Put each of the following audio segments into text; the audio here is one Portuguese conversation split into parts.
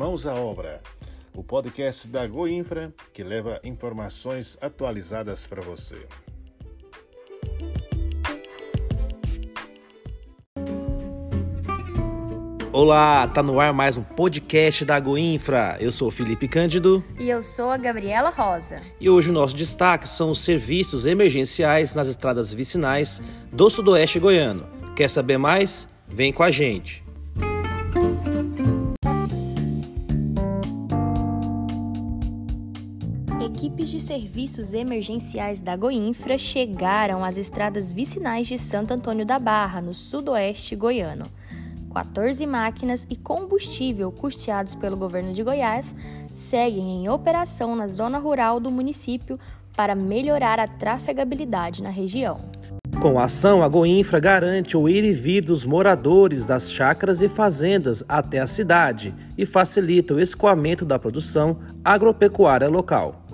Mãos à Obra, o podcast da Goinfra que leva informações atualizadas para você. Olá, tá no ar mais um podcast da Goinfra. Eu sou o Felipe Cândido. E eu sou a Gabriela Rosa. E hoje o nosso destaque são os serviços emergenciais nas estradas vicinais do Sudoeste Goiano. Quer saber mais? Vem com a gente. Equipes de serviços emergenciais da Goinfra chegaram às estradas vicinais de Santo Antônio da Barra, no sudoeste goiano. 14 máquinas e combustível custeados pelo governo de Goiás seguem em operação na zona rural do município para melhorar a trafegabilidade na região. Com a ação, a Goinfra garante o ir e vir dos moradores das chácaras e fazendas até a cidade e facilita o escoamento da produção agropecuária local.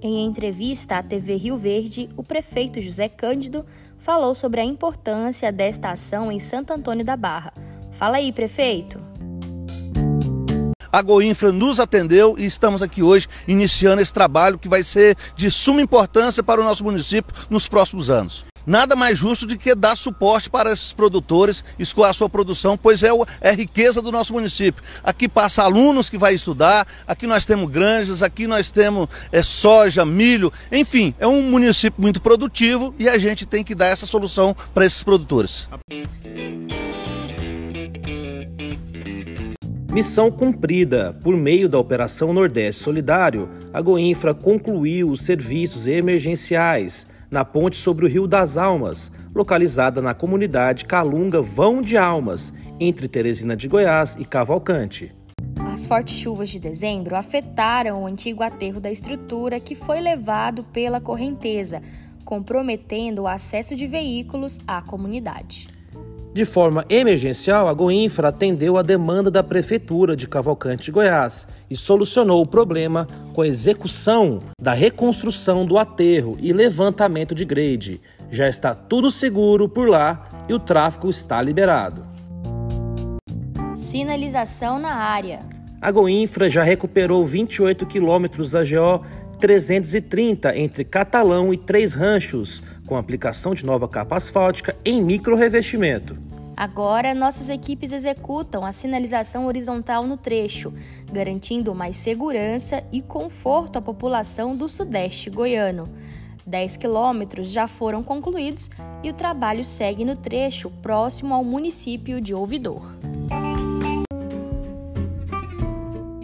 Em entrevista à TV Rio Verde, o prefeito José Cândido falou sobre a importância desta ação em Santo Antônio da Barra. Fala aí, prefeito. A Goinfra nos atendeu e estamos aqui hoje iniciando esse trabalho que vai ser de suma importância para o nosso município nos próximos anos nada mais justo do que dar suporte para esses produtores escoar sua produção, pois é, é a riqueza do nosso município. Aqui passa alunos que vai estudar, aqui nós temos granjas, aqui nós temos é, soja, milho, enfim, é um município muito produtivo e a gente tem que dar essa solução para esses produtores. Missão cumprida. Por meio da Operação Nordeste Solidário, a Goinfra concluiu os serviços emergenciais na ponte sobre o Rio das Almas, localizada na comunidade Calunga Vão de Almas, entre Teresina de Goiás e Cavalcante. As fortes chuvas de dezembro afetaram o antigo aterro da estrutura que foi levado pela correnteza, comprometendo o acesso de veículos à comunidade. De forma emergencial, a Goinfra atendeu a demanda da Prefeitura de Cavalcante de Goiás e solucionou o problema com a execução da reconstrução do aterro e levantamento de grade. Já está tudo seguro por lá e o tráfego está liberado. Sinalização na área. A Goinfra já recuperou 28 quilômetros da GO 330 entre Catalão e Três Ranchos, com aplicação de nova capa asfáltica em micro revestimento. Agora, nossas equipes executam a sinalização horizontal no trecho, garantindo mais segurança e conforto à população do Sudeste goiano. 10 quilômetros já foram concluídos e o trabalho segue no trecho próximo ao município de Ouvidor.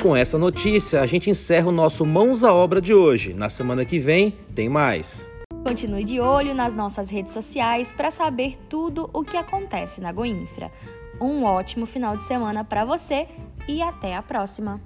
Com essa notícia, a gente encerra o nosso Mãos à Obra de hoje. Na semana que vem, tem mais. Continue de olho nas nossas redes sociais para saber tudo o que acontece na Goinfra. Um ótimo final de semana para você e até a próxima!